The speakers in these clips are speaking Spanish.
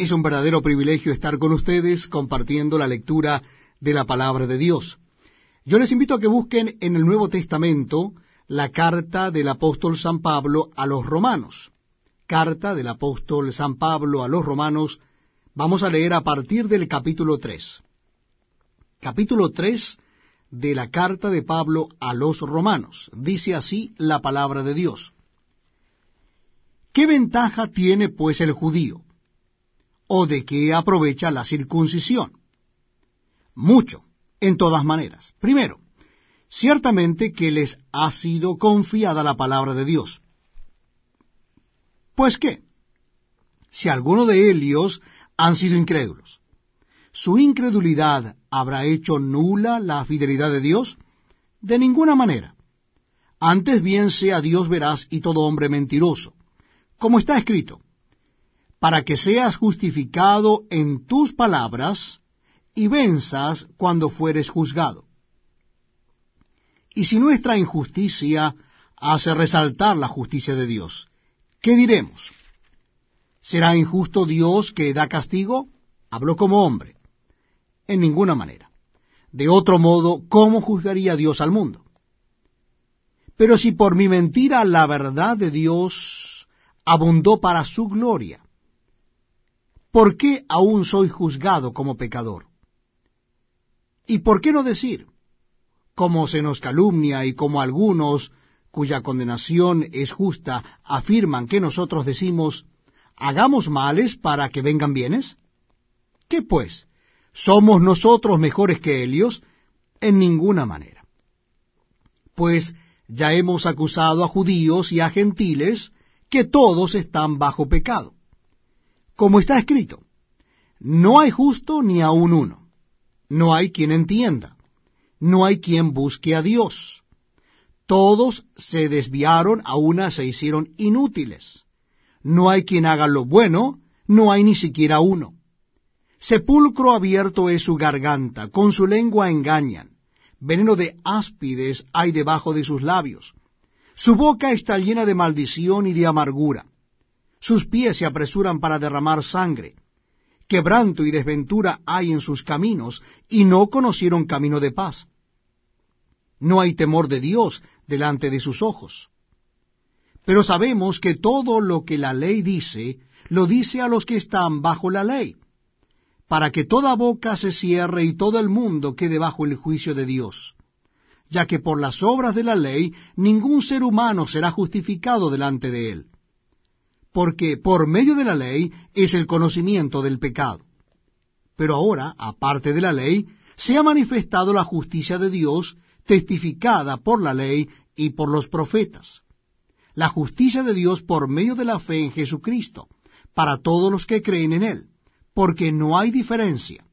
Es un verdadero privilegio estar con ustedes compartiendo la lectura de la palabra de Dios. Yo les invito a que busquen en el Nuevo Testamento la carta del apóstol San Pablo a los romanos. Carta del apóstol San Pablo a los romanos. Vamos a leer a partir del capítulo 3. Capítulo 3 de la carta de Pablo a los romanos. Dice así la palabra de Dios. ¿Qué ventaja tiene pues el judío? ¿O de qué aprovecha la circuncisión? Mucho, en todas maneras. Primero, ciertamente que les ha sido confiada la palabra de Dios. Pues qué, si alguno de ellos han sido incrédulos, ¿su incredulidad habrá hecho nula la fidelidad de Dios? De ninguna manera. Antes bien sea Dios veraz y todo hombre mentiroso, como está escrito, para que seas justificado en tus palabras y venzas cuando fueres juzgado. Y si nuestra injusticia hace resaltar la justicia de Dios, ¿qué diremos? ¿Será injusto Dios que da castigo? Hablo como hombre. En ninguna manera. De otro modo, ¿cómo juzgaría Dios al mundo? Pero si por mi mentira la verdad de Dios abundó para su gloria. ¿Por qué aún soy juzgado como pecador? ¿Y por qué no decir, como se nos calumnia y como algunos cuya condenación es justa afirman que nosotros decimos, hagamos males para que vengan bienes? ¿Qué pues? ¿Somos nosotros mejores que ellos? En ninguna manera. Pues ya hemos acusado a judíos y a gentiles que todos están bajo pecado. Como está escrito, no hay justo ni aun uno, no hay quien entienda, no hay quien busque a Dios. Todos se desviaron, a una se hicieron inútiles. No hay quien haga lo bueno, no hay ni siquiera uno. Sepulcro abierto es su garganta, con su lengua engañan. Veneno de áspides hay debajo de sus labios. Su boca está llena de maldición y de amargura. Sus pies se apresuran para derramar sangre. Quebranto y desventura hay en sus caminos, y no conocieron camino de paz. No hay temor de Dios delante de sus ojos. Pero sabemos que todo lo que la ley dice, lo dice a los que están bajo la ley, para que toda boca se cierre y todo el mundo quede bajo el juicio de Dios ya que por las obras de la ley ningún ser humano será justificado delante de él, porque por medio de la ley es el conocimiento del pecado. Pero ahora, aparte de la ley, se ha manifestado la justicia de Dios, testificada por la ley y por los profetas. La justicia de Dios por medio de la fe en Jesucristo, para todos los que creen en Él, porque no hay diferencia.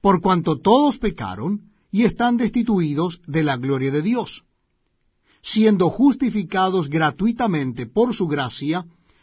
Por cuanto todos pecaron, y están destituidos de la gloria de Dios, siendo justificados gratuitamente por su gracia,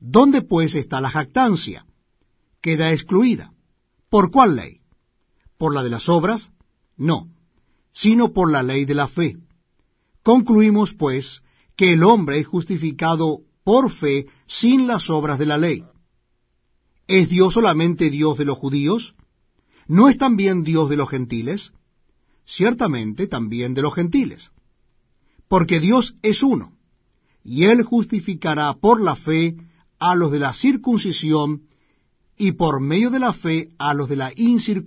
¿Dónde pues está la jactancia? Queda excluida. ¿Por cuál ley? ¿Por la de las obras? No, sino por la ley de la fe. Concluimos, pues, que el hombre es justificado por fe sin las obras de la ley. ¿Es Dios solamente Dios de los judíos? ¿No es también Dios de los gentiles? ciertamente también de los gentiles. Porque Dios es uno, y Él justificará por la fe a los de la circuncisión, y por medio de la fe a los de la incircuncisión.